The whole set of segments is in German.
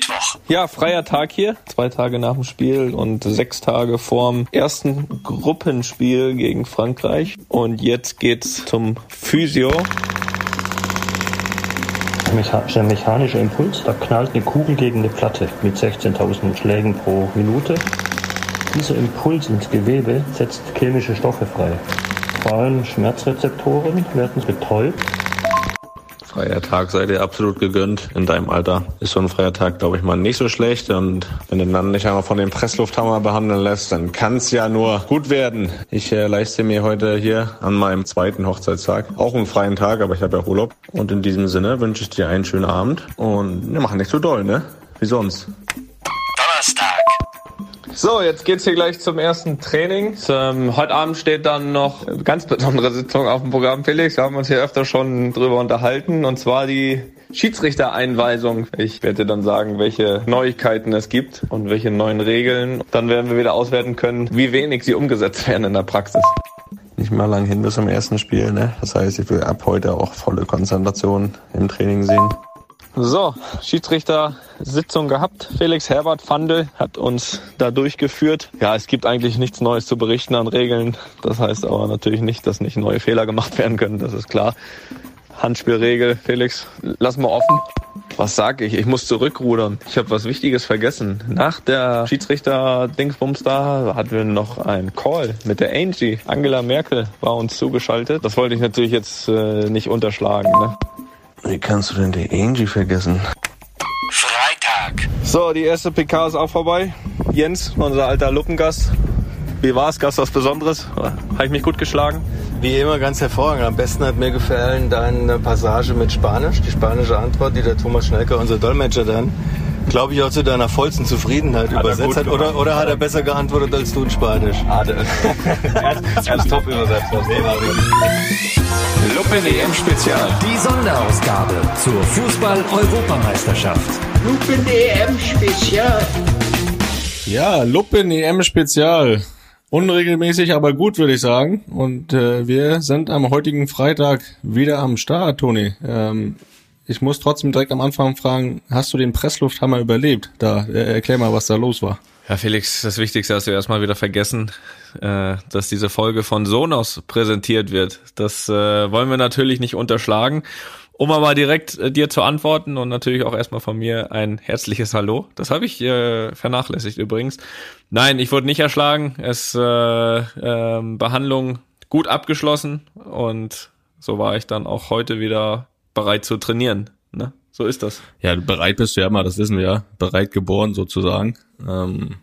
Mittwoch. Ja, freier Tag hier. Zwei Tage nach dem Spiel und sechs Tage vorm ersten Gruppenspiel gegen Frankreich. Und jetzt geht's zum Physio. Der mechanische Impuls, da knallt eine Kugel gegen eine Platte mit 16.000 Schlägen pro Minute. Dieser Impuls ins Gewebe setzt chemische Stoffe frei. Vor allem Schmerzrezeptoren werden betäubt Freier Tag sei dir absolut gegönnt. In deinem Alter ist so ein freier Tag, glaube ich, mal nicht so schlecht. Und wenn du dann nicht einmal von dem Presslufthammer behandeln lässt, dann kann es ja nur gut werden. Ich äh, leiste mir heute hier an meinem zweiten Hochzeitstag auch einen freien Tag, aber ich habe ja Urlaub. Und in diesem Sinne wünsche ich dir einen schönen Abend. Und wir machen nicht so doll, ne? Wie sonst. So, jetzt geht's hier gleich zum ersten Training. Ähm, heute Abend steht dann noch eine ganz besondere Sitzung auf dem Programm, Felix. Wir haben uns hier öfter schon drüber unterhalten, und zwar die Schiedsrichtereinweisung. Ich werde dir dann sagen, welche Neuigkeiten es gibt und welche neuen Regeln. Dann werden wir wieder auswerten können, wie wenig sie umgesetzt werden in der Praxis. Nicht mehr lang hin bis zum ersten Spiel, ne? Das heißt, ich will ab heute auch volle Konzentration im Training sehen. So, Schiedsrichter-Sitzung gehabt. Felix Herbert Fandel hat uns da durchgeführt. Ja, es gibt eigentlich nichts Neues zu berichten an Regeln. Das heißt aber natürlich nicht, dass nicht neue Fehler gemacht werden können. Das ist klar. Handspielregel, Felix, lass mal offen. Was sag ich? Ich muss zurückrudern. Ich habe was Wichtiges vergessen. Nach der Schiedsrichter-Dingsbums da hatten wir noch einen Call mit der Angie. Angela Merkel war uns zugeschaltet. Das wollte ich natürlich jetzt äh, nicht unterschlagen. Ne? Wie kannst du denn die Angie vergessen? Freitag. So, die erste PK ist auch vorbei. Jens, unser alter Luppengast. Wie war's? Gast was Besonderes? Habe ich mich gut geschlagen? Wie immer ganz hervorragend. Am besten hat mir gefallen deine Passage mit Spanisch, die spanische Antwort, die der Thomas Schnelker, unser Dolmetscher dann, glaube ich, auch zu deiner vollsten Zufriedenheit hat übersetzt hat. Oder, oder hat er besser geantwortet als du in Spanisch? Ah, er hat top übersetzt. Luppen EM Spezial. Die Sonderausgabe zur Fußball-Europameisterschaft. Lupen EM Spezial. Ja, Luppen EM Spezial. Unregelmäßig, aber gut, würde ich sagen. Und äh, wir sind am heutigen Freitag wieder am Start, Toni. Ähm, ich muss trotzdem direkt am Anfang fragen, hast du den Presslufthammer überlebt? Da, äh, erklär mal, was da los war. Ja, Felix, das Wichtigste hast du erstmal wieder vergessen, äh, dass diese Folge von Sonos präsentiert wird. Das äh, wollen wir natürlich nicht unterschlagen. Um aber direkt äh, dir zu antworten und natürlich auch erstmal von mir ein herzliches Hallo. Das habe ich äh, vernachlässigt übrigens. Nein, ich wurde nicht erschlagen. Es äh, äh, Behandlung gut abgeschlossen und so war ich dann auch heute wieder bereit zu trainieren. Ne? So ist das. Ja, bereit bist du ja immer, das wissen wir ja. Bereit geboren sozusagen. Ähm,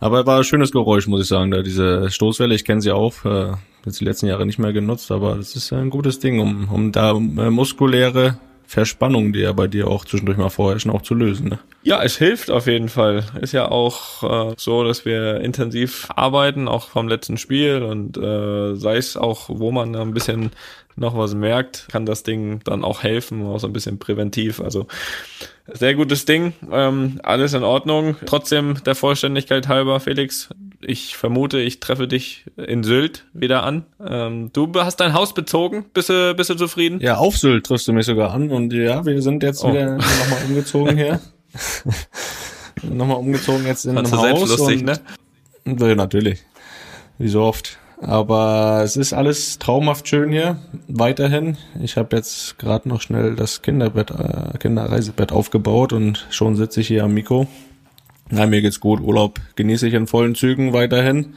aber war ein schönes Geräusch, muss ich sagen. Da diese Stoßwelle, ich kenne sie auch. Äh, jetzt die letzten Jahre nicht mehr genutzt, aber das ist ein gutes Ding, um, um da äh, muskuläre Verspannungen, die ja bei dir auch zwischendurch mal vorherrschen, auch zu lösen. Ne? Ja, es hilft auf jeden Fall. Ist ja auch äh, so, dass wir intensiv arbeiten, auch vom letzten Spiel und äh, sei es auch, wo man ein bisschen noch was merkt, kann das Ding dann auch helfen, auch so ein bisschen präventiv. Also sehr gutes Ding, ähm, alles in Ordnung. Trotzdem der Vollständigkeit halber, Felix, ich vermute, ich treffe dich in Sylt wieder an. Ähm, du hast dein Haus bezogen, bist du, bist du zufrieden? Ja, auf Sylt triffst du mich sogar an und ja, wir sind jetzt oh. wieder nochmal umgezogen hier. nochmal umgezogen jetzt in Fandst ein Haus. Selbst lustig, ne? Ja, natürlich. Wie so oft. Aber es ist alles traumhaft schön hier, weiterhin. Ich habe jetzt gerade noch schnell das Kinderbett, äh, Kinderreisebett aufgebaut und schon sitze ich hier am Mikro. Na, mir geht's gut. Urlaub genieße ich in vollen Zügen weiterhin.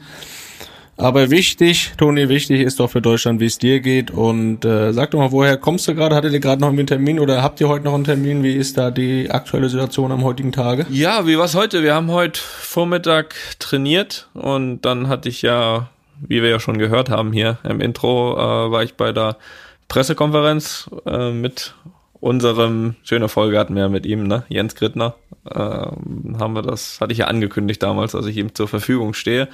Aber wichtig, Toni, wichtig ist doch für Deutschland, wie es dir geht. Und äh, sag doch mal, woher kommst du gerade? Hattet ihr gerade noch einen Termin oder habt ihr heute noch einen Termin? Wie ist da die aktuelle Situation am heutigen Tage? Ja, wie war's heute? Wir haben heute Vormittag trainiert und dann hatte ich ja wie wir ja schon gehört haben hier im Intro, äh, war ich bei der Pressekonferenz äh, mit unserem, schöne Folge hatten wir mit ihm, ne, Jens Grittner, äh, haben wir das, hatte ich ja angekündigt damals, dass ich ihm zur Verfügung stehe.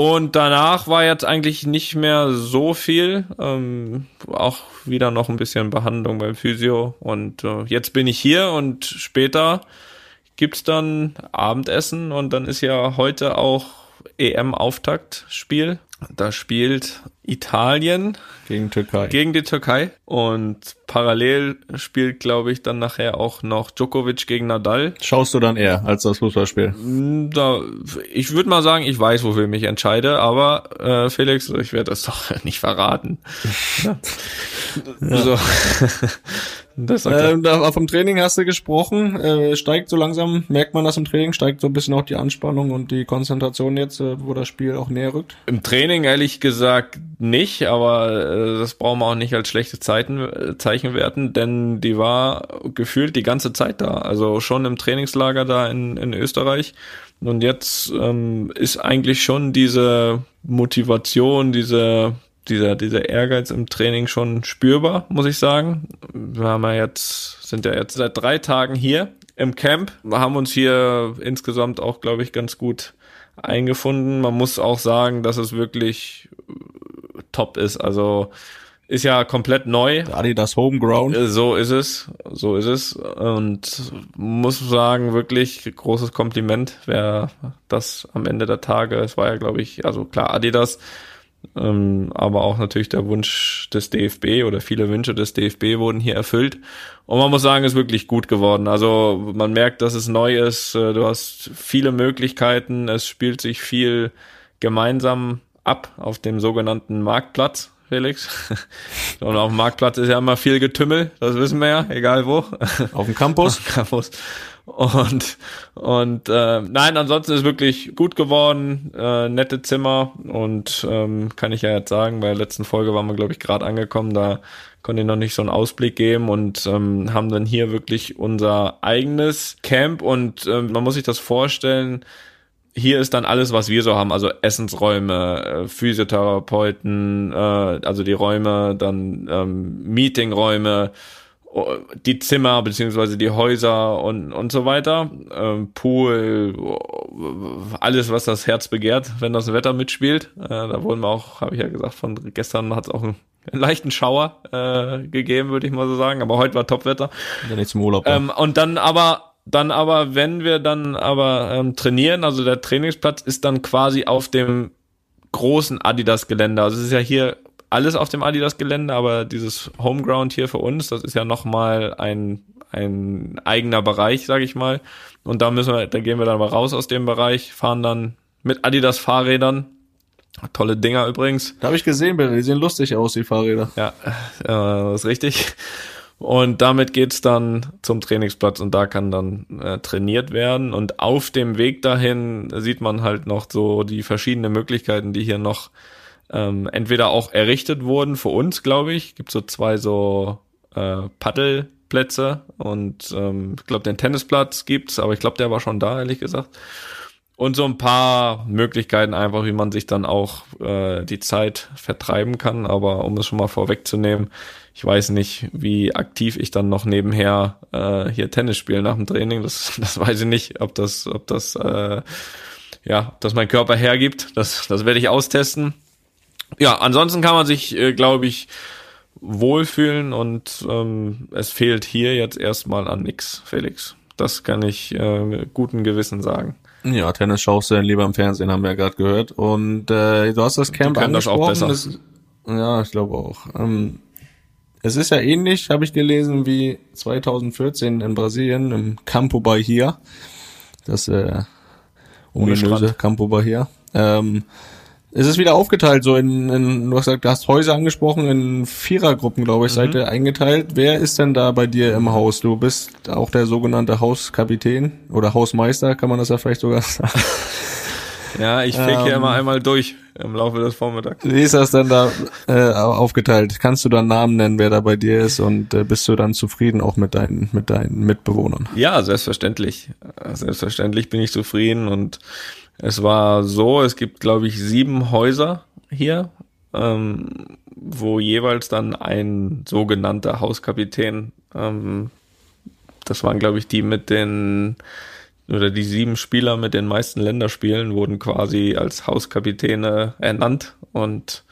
Und danach war jetzt eigentlich nicht mehr so viel, ähm, auch wieder noch ein bisschen Behandlung beim Physio. Und äh, jetzt bin ich hier und später gibt's dann Abendessen. Und dann ist ja heute auch EM-Auftaktspiel. Da spielt Italien Gegen Türkei. gegen die Türkei und parallel spielt, glaube ich, dann nachher auch noch Djokovic gegen Nadal. Schaust du dann eher als das Fußballspiel? Da, ich würde mal sagen, ich weiß, wofür ich mich entscheide, aber äh, Felix, ich werde das doch nicht verraten. Ja. So. das okay. Ähm, vom Training hast du gesprochen. Äh, steigt so langsam, merkt man das im Training, steigt so ein bisschen auch die Anspannung und die Konzentration jetzt, äh, wo das Spiel auch näher rückt. Im Training ehrlich gesagt nicht, aber äh, das brauchen wir auch nicht als schlechte Zeiten, äh, Zeichen werten, denn die war gefühlt die ganze Zeit da. Also schon im Trainingslager da in, in Österreich. Und jetzt ähm, ist eigentlich schon diese Motivation, diese dieser, dieser Ehrgeiz im Training schon spürbar, muss ich sagen. Wir haben ja jetzt, sind ja jetzt seit drei Tagen hier im Camp. Wir haben uns hier insgesamt auch, glaube ich, ganz gut eingefunden. Man muss auch sagen, dass es wirklich äh, top ist. Also ist ja komplett neu. Adidas Homeground. Äh, So ist es, so ist es. Und muss sagen, wirklich großes Kompliment, wer das am Ende der Tage, es war ja, glaube ich, also klar, Adidas, ähm, aber auch natürlich der Wunsch des DFB oder viele Wünsche des DFB wurden hier erfüllt. Und man muss sagen, es ist wirklich gut geworden. Also man merkt, dass es neu ist. Äh, Du hast viele Möglichkeiten. Es spielt sich viel gemeinsam ab auf dem sogenannten Marktplatz. Felix. Und auf dem Marktplatz ist ja immer viel Getümmel, das wissen wir ja, egal wo. Auf dem Campus. Campus. Und, und äh, nein, ansonsten ist wirklich gut geworden, äh, nette Zimmer und ähm, kann ich ja jetzt sagen, bei der letzten Folge waren wir, glaube ich, gerade angekommen, da konnte ich noch nicht so einen Ausblick geben und ähm, haben dann hier wirklich unser eigenes Camp und ähm, man muss sich das vorstellen, hier ist dann alles, was wir so haben, also Essensräume, äh, Physiotherapeuten, äh, also die Räume, dann ähm, Meetingräume, die Zimmer beziehungsweise die Häuser und und so weiter, ähm, Pool, alles, was das Herz begehrt, wenn das Wetter mitspielt. Äh, da wurden wir auch, habe ich ja gesagt, von gestern hat es auch einen, einen leichten Schauer äh, gegeben, würde ich mal so sagen, aber heute war Topwetter. Ja, nicht zum Urlaub. Ähm, und dann aber, dann aber, wenn wir dann aber ähm, trainieren, also der Trainingsplatz ist dann quasi auf dem großen Adidas-Gelände. Also es ist ja hier alles auf dem Adidas-Gelände, aber dieses Homeground hier für uns, das ist ja nochmal ein, ein eigener Bereich, sage ich mal. Und da müssen wir, da gehen wir dann mal raus aus dem Bereich, fahren dann mit Adidas-Fahrrädern. Tolle Dinger übrigens. Da habe ich gesehen, Bilder, die sehen lustig aus, die Fahrräder. Ja, äh, das ist richtig. Und damit geht's dann zum Trainingsplatz und da kann dann äh, trainiert werden. Und auf dem Weg dahin sieht man halt noch so die verschiedenen Möglichkeiten, die hier noch ähm, entweder auch errichtet wurden für uns, glaube ich. Gibt so zwei so äh, Paddelplätze und ähm, ich glaube den Tennisplatz gibt's, aber ich glaube der war schon da, ehrlich gesagt. Und so ein paar Möglichkeiten einfach, wie man sich dann auch äh, die Zeit vertreiben kann. Aber um es schon mal vorwegzunehmen, ich weiß nicht, wie aktiv ich dann noch nebenher äh, hier Tennis spiele nach dem Training. Das, das weiß ich nicht, ob das, ob das, äh, ja, ob das mein Körper hergibt. Das, das werde ich austesten. Ja, ansonsten kann man sich, äh, glaube ich, wohlfühlen und ähm, es fehlt hier jetzt erstmal an nix, Felix. Das kann ich äh, guten Gewissen sagen. Ja, Tennis schaust du dann lieber im Fernsehen, haben wir ja gerade gehört. Und äh, du hast das Camp können das auch angesprochen. besser. Das, ja, ich glaube auch. Ähm, es ist ja ähnlich, habe ich gelesen, wie 2014 in Brasilien im Campo Bahia. Das äh, ominöse. Campo Bahia. Ähm, es ist wieder aufgeteilt, so in, in du hast gesagt, du hast Häuser angesprochen, in Vierergruppen, glaube Mhm. ich, seid ihr eingeteilt. Wer ist denn da bei dir im Haus? Du bist auch der sogenannte Hauskapitän oder Hausmeister, kann man das ja vielleicht sogar sagen. Ja, ich feg hier Ähm. immer einmal durch im Laufe des Vormittags. Wie ist das denn da äh, aufgeteilt? Kannst du da Namen nennen, wer da bei dir ist und äh, bist du dann zufrieden auch mit deinen mit deinen Mitbewohnern? Ja, selbstverständlich. Selbstverständlich bin ich zufrieden und es war so, es gibt, glaube ich, sieben Häuser hier, ähm, wo jeweils dann ein sogenannter Hauskapitän, ähm, das waren, glaube ich, die mit den oder die sieben Spieler mit den meisten Länderspielen wurden quasi als Hauskapitäne ernannt. Und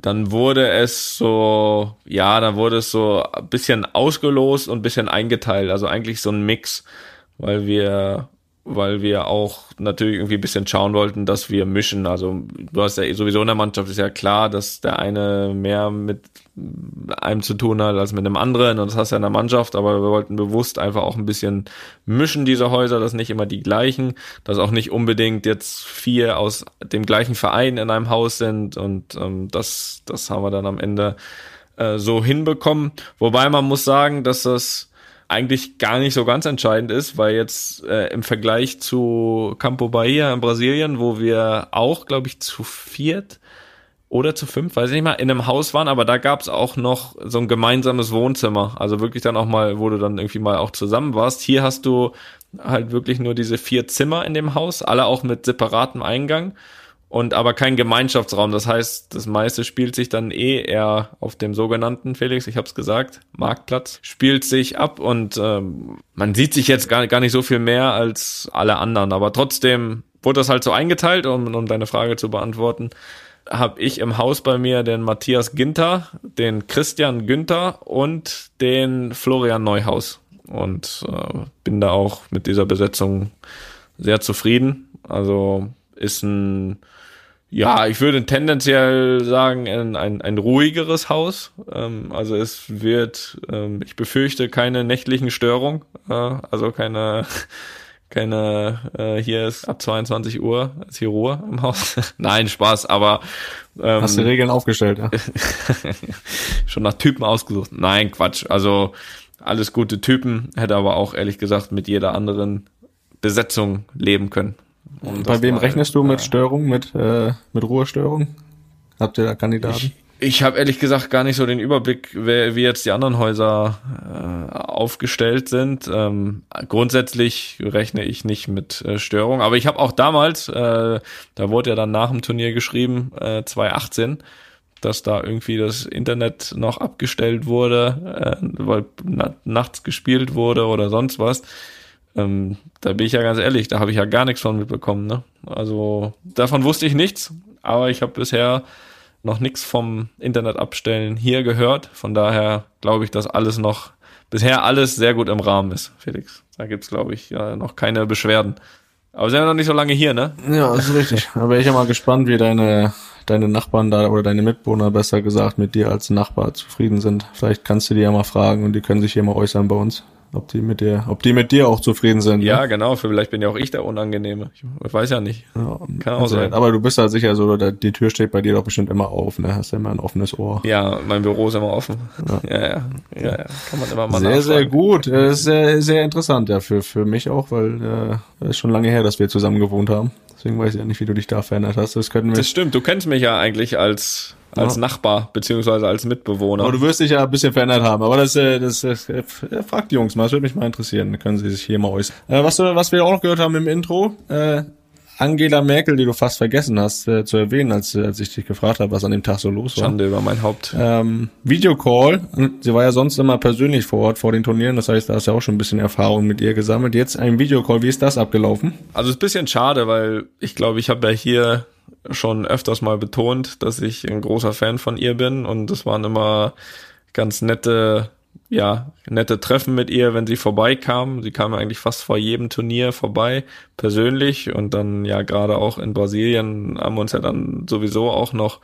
dann wurde es so, ja, dann wurde es so ein bisschen ausgelost und ein bisschen eingeteilt, also eigentlich so ein Mix, weil wir weil wir auch natürlich irgendwie ein bisschen schauen wollten, dass wir mischen. Also du hast ja eh sowieso in der Mannschaft ist ja klar, dass der eine mehr mit einem zu tun hat als mit einem anderen und das hast du ja in der Mannschaft, aber wir wollten bewusst einfach auch ein bisschen mischen diese Häuser, dass nicht immer die gleichen, dass auch nicht unbedingt jetzt vier aus dem gleichen Verein in einem Haus sind und ähm, das, das haben wir dann am Ende äh, so hinbekommen. Wobei man muss sagen, dass das eigentlich gar nicht so ganz entscheidend ist, weil jetzt äh, im Vergleich zu Campo Bahia in Brasilien, wo wir auch, glaube ich, zu viert oder zu fünf, weiß ich nicht mal, in einem Haus waren, aber da gab es auch noch so ein gemeinsames Wohnzimmer. Also wirklich dann auch mal, wo du dann irgendwie mal auch zusammen warst. Hier hast du halt wirklich nur diese vier Zimmer in dem Haus, alle auch mit separatem Eingang und aber kein Gemeinschaftsraum. Das heißt, das meiste spielt sich dann eh eher auf dem sogenannten, Felix, ich habe es gesagt, Marktplatz, spielt sich ab und ähm, man sieht sich jetzt gar, gar nicht so viel mehr als alle anderen. Aber trotzdem wurde das halt so eingeteilt, um, um deine Frage zu beantworten habe ich im Haus bei mir den Matthias Ginter, den Christian Günther und den Florian Neuhaus. Und äh, bin da auch mit dieser Besetzung sehr zufrieden. Also ist ein ja, ich würde tendenziell sagen, ein, ein, ein ruhigeres Haus. Ähm, also es wird, ähm, ich befürchte, keine nächtlichen Störungen, äh, also keine, keine, äh, hier ist ab 22 Uhr ist hier Ruhe im Haus. Nein, Spaß, aber ähm, Hast du Regeln aufgestellt, ja? schon nach Typen ausgesucht. Nein, Quatsch. Also alles gute Typen, hätte aber auch ehrlich gesagt mit jeder anderen Besetzung leben können. Und Bei wem rechnest du mit Störung, mit, äh, mit Ruhestörung? Habt ihr da Kandidaten? Ich, ich habe ehrlich gesagt gar nicht so den Überblick, wer, wie jetzt die anderen Häuser äh, aufgestellt sind. Ähm, grundsätzlich rechne ich nicht mit äh, Störung, aber ich habe auch damals, äh, da wurde ja dann nach dem Turnier geschrieben, äh, 2018, dass da irgendwie das Internet noch abgestellt wurde, äh, weil na nachts gespielt wurde oder sonst was. Ähm, da bin ich ja ganz ehrlich, da habe ich ja gar nichts von mitbekommen. Ne? Also davon wusste ich nichts, aber ich habe bisher noch nichts vom Internet abstellen hier gehört. Von daher glaube ich, dass alles noch, bisher alles sehr gut im Rahmen ist, Felix. Da gibt's glaube ich, ja, noch keine Beschwerden. Aber sind wir noch nicht so lange hier, ne? Ja, das ist richtig. Aber ich bin mal gespannt, wie deine, deine Nachbarn da oder deine Mitbewohner besser gesagt mit dir als Nachbar zufrieden sind. Vielleicht kannst du die ja mal fragen und die können sich hier mal äußern bei uns ob die mit dir, ob die mit dir auch zufrieden sind. Ja, ne? genau. Vielleicht bin ja auch ich der Unangenehme. Ich weiß ja nicht. Ja, Kann auch also, sein. Aber du bist ja sicher so, die Tür steht bei dir doch bestimmt immer auf, ne? Hast ja immer ein offenes Ohr. Ja, mein Büro ist immer offen. Ja, ja, ja. ja, ja. Kann man immer mal Sehr, sehr gut. Das ist sehr, sehr interessant, ja, für, für mich auch, weil äh, ist schon lange her, dass wir zusammen gewohnt haben. Deswegen weiß ich ja nicht, wie du dich da verändert hast. Das könnten wir. Das stimmt. Du kennst mich ja eigentlich als als ja. Nachbar beziehungsweise als Mitbewohner. Aber du wirst dich ja ein bisschen verändert haben. Aber das, äh, das, das äh, fragt die Jungs mal, das würde mich mal interessieren. Da können sie sich hier mal äußern. Äh, was, was wir auch noch gehört haben im Intro, äh, Angela Merkel, die du fast vergessen hast äh, zu erwähnen, als, als ich dich gefragt habe, was an dem Tag so los war. Schande über mein Haupt. Ähm, Videocall. Sie war ja sonst immer persönlich vor Ort vor den Turnieren. Das heißt, da hast du ja auch schon ein bisschen Erfahrung mit ihr gesammelt. Jetzt ein Videocall. Wie ist das abgelaufen? Also ist ein bisschen schade, weil ich glaube, ich habe ja hier schon öfters mal betont, dass ich ein großer Fan von ihr bin und es waren immer ganz nette, ja, nette Treffen mit ihr, wenn sie vorbeikam. Sie kam eigentlich fast vor jedem Turnier vorbei, persönlich. Und dann ja gerade auch in Brasilien haben wir uns ja dann sowieso auch noch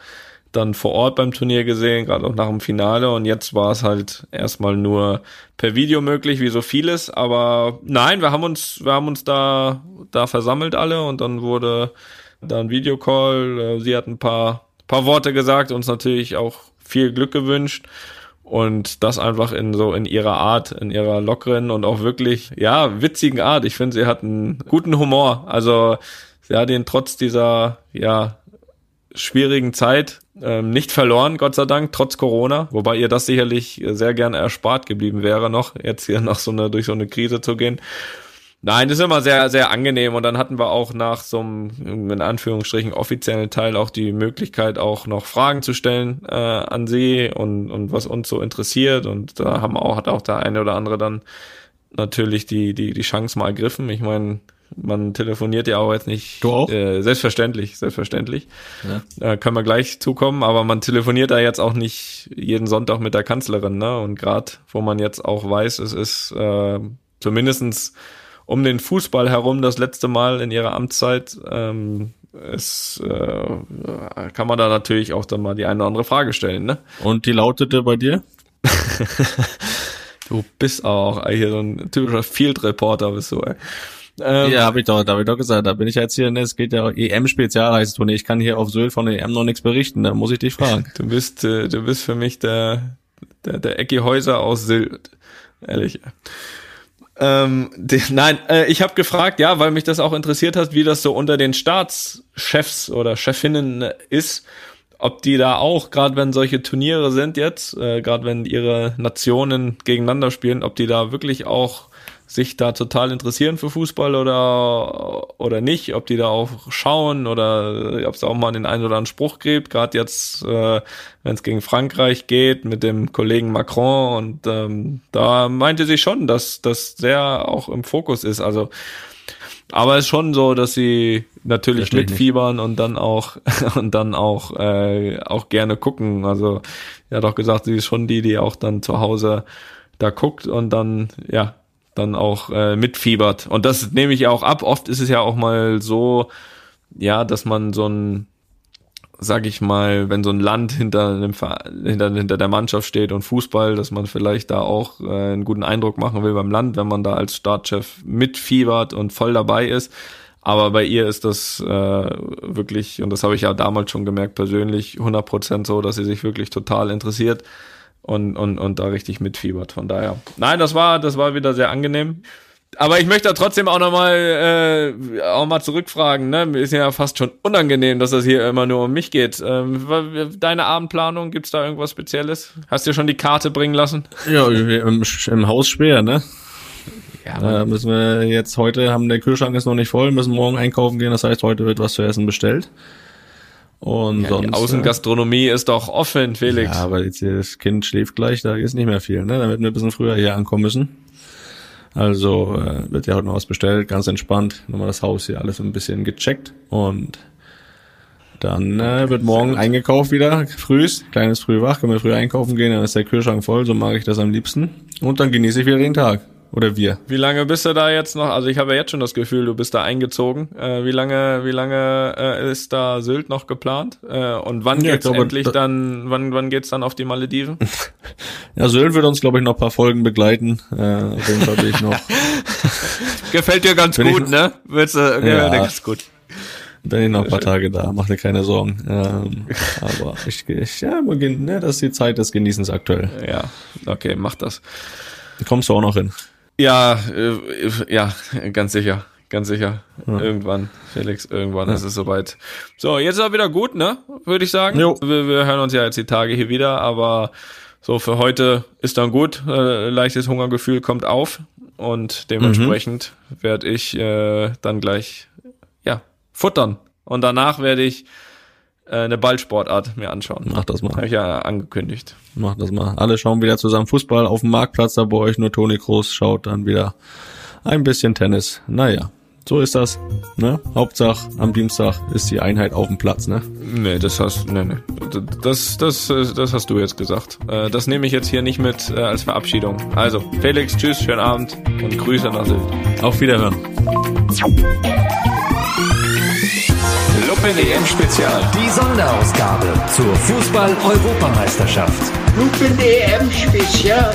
dann vor Ort beim Turnier gesehen, gerade auch nach dem Finale. Und jetzt war es halt erstmal nur per Video möglich, wie so vieles, aber nein, wir haben uns wir haben uns da da versammelt alle. Und dann wurde dann Videocall. Äh, sie hat ein paar, paar Worte gesagt, uns natürlich auch viel Glück gewünscht und das einfach in so in ihrer Art, in ihrer lockeren und auch wirklich ja witzigen Art. Ich finde, sie hat einen guten Humor. Also sie hat ihn trotz dieser ja schwierigen Zeit ähm, nicht verloren, Gott sei Dank, trotz Corona, wobei ihr das sicherlich sehr gerne erspart geblieben wäre, noch jetzt hier noch so eine durch so eine Krise zu gehen. Nein, das ist immer sehr, sehr angenehm. Und dann hatten wir auch nach so einem, in Anführungsstrichen, offiziellen Teil auch die Möglichkeit, auch noch Fragen zu stellen äh, an sie und, und was uns so interessiert. Und da haben auch, hat auch der eine oder andere dann natürlich die, die, die Chance mal ergriffen. Ich meine, man telefoniert ja auch jetzt nicht. Du auch? Äh, selbstverständlich, selbstverständlich. Ja. Äh, können wir gleich zukommen, aber man telefoniert da jetzt auch nicht jeden Sonntag mit der Kanzlerin, ne? Und gerade, wo man jetzt auch weiß, es ist äh, zumindestens um den Fußball herum das letzte Mal in ihrer Amtszeit. Ähm, es äh, kann man da natürlich auch dann mal die eine oder andere Frage stellen, ne? Und die lautete bei dir? du bist auch hier so ein typischer Field Reporter, bist du, ey. Ähm, ja, habe ich doch, da hab ich doch gesagt, da bin ich jetzt hier, ne, es geht ja EM-Spezial heißt es, ich kann hier auf Sylt von der EM noch nichts berichten, da muss ich dich fragen. Du bist, äh, du bist für mich der, der, der Ecki Häuser aus Sylt, ehrlich. Ähm, die, nein, äh, ich habe gefragt, ja, weil mich das auch interessiert hat, wie das so unter den Staatschefs oder Chefinnen äh, ist, ob die da auch, gerade wenn solche Turniere sind jetzt, äh, gerade wenn ihre Nationen gegeneinander spielen, ob die da wirklich auch sich da total interessieren für Fußball oder oder nicht, ob die da auch schauen oder ob es auch mal den einen oder anderen Spruch gibt, gerade jetzt, äh, wenn es gegen Frankreich geht mit dem Kollegen Macron und ähm, da meinte sie schon, dass das sehr auch im Fokus ist. Also aber es ist schon so, dass sie natürlich Verstehe mitfiebern nicht. und dann auch und dann auch äh, auch gerne gucken. Also er hat auch gesagt, sie ist schon die, die auch dann zu Hause da guckt und dann ja dann auch äh, mitfiebert. Und das nehme ich auch ab. Oft ist es ja auch mal so, ja, dass man so ein, sag ich mal, wenn so ein Land hinter, einem, hinter, hinter der Mannschaft steht und Fußball, dass man vielleicht da auch äh, einen guten Eindruck machen will beim Land, wenn man da als Startchef mitfiebert und voll dabei ist. Aber bei ihr ist das äh, wirklich, und das habe ich ja damals schon gemerkt, persönlich 100% so, dass sie sich wirklich total interessiert und, und, und da richtig mitfiebert. Von daher. Nein, das war, das war wieder sehr angenehm. Aber ich möchte trotzdem auch nochmal äh, auch mal zurückfragen, ne? Mir ist ja fast schon unangenehm, dass das hier immer nur um mich geht. Ähm, deine Abendplanung, gibt's da irgendwas Spezielles? Hast du dir schon die Karte bringen lassen? Ja, im, im Haus schwer, ne? Ja, da müssen wir jetzt heute haben der Kühlschrank ist noch nicht voll, müssen morgen einkaufen gehen, das heißt heute wird was zu essen bestellt. Und ja, sonst, die Außengastronomie ist doch offen, Felix. Ja, aber jetzt das Kind schläft gleich, da ist nicht mehr viel, ne? Damit wir ein bisschen früher hier ankommen müssen. Also äh, wird ja heute noch was bestellt, ganz entspannt. Nochmal das Haus hier alles ein bisschen gecheckt und dann äh, wird morgen eingekauft wieder, frühst, kleines Frühwach, können wir früh einkaufen gehen, dann ist der Kühlschrank voll, so mag ich das am liebsten. Und dann genieße ich wieder den Tag. Oder wir. Wie lange bist du da jetzt noch? Also ich habe ja jetzt schon das Gefühl, du bist da eingezogen. Äh, wie lange, wie lange äh, ist da Sylt noch geplant? Äh, und wann ja, geht's glaube, endlich dann, wann, wann geht's dann auf die Malediven? ja, Sylt wird uns, glaube ich, noch paar Folgen begleiten. Äh, auf jeden Fall bin ich noch. Gefällt dir ganz gut, ich, ne? Willst du, ja, gefällt dir ganz gut. Bin ich noch ein paar Tage da, mach dir keine Sorgen. Ähm, aber ich, ich ja, ne, das ist die Zeit des Genießens aktuell. Ja, okay, mach das. Kommst du auch noch hin? Ja, äh, ja, ganz sicher. Ganz sicher. Ja. Irgendwann, Felix, irgendwann ja. ist es soweit. So, jetzt ist er wieder gut, ne? Würde ich sagen. Jo. Wir, wir hören uns ja jetzt die Tage hier wieder, aber so für heute ist dann gut. Äh, leichtes Hungergefühl kommt auf und dementsprechend mhm. werde ich äh, dann gleich ja futtern und danach werde ich äh, eine Ballsportart mir anschauen. Mach das mal. Habe ich ja angekündigt. Mach das mal. Alle schauen wieder zusammen Fußball auf dem Marktplatz, da bei euch nur Toni Kroos schaut dann wieder ein bisschen Tennis. Naja, so ist das. Ne? Hauptsache am Dienstag ist die Einheit auf dem Platz, ne? Nee, das hast nee, nee. Das, das, das hast du jetzt gesagt. Äh, das nehme ich jetzt hier nicht mit äh, als Verabschiedung. Also, Felix, tschüss, schönen Abend und Grüße nach Sylt. Auf Wiederhören. Lupe WM Spezial. Die Sonderausgabe zur Fußball-Europameisterschaft. Lupe WM Spezial.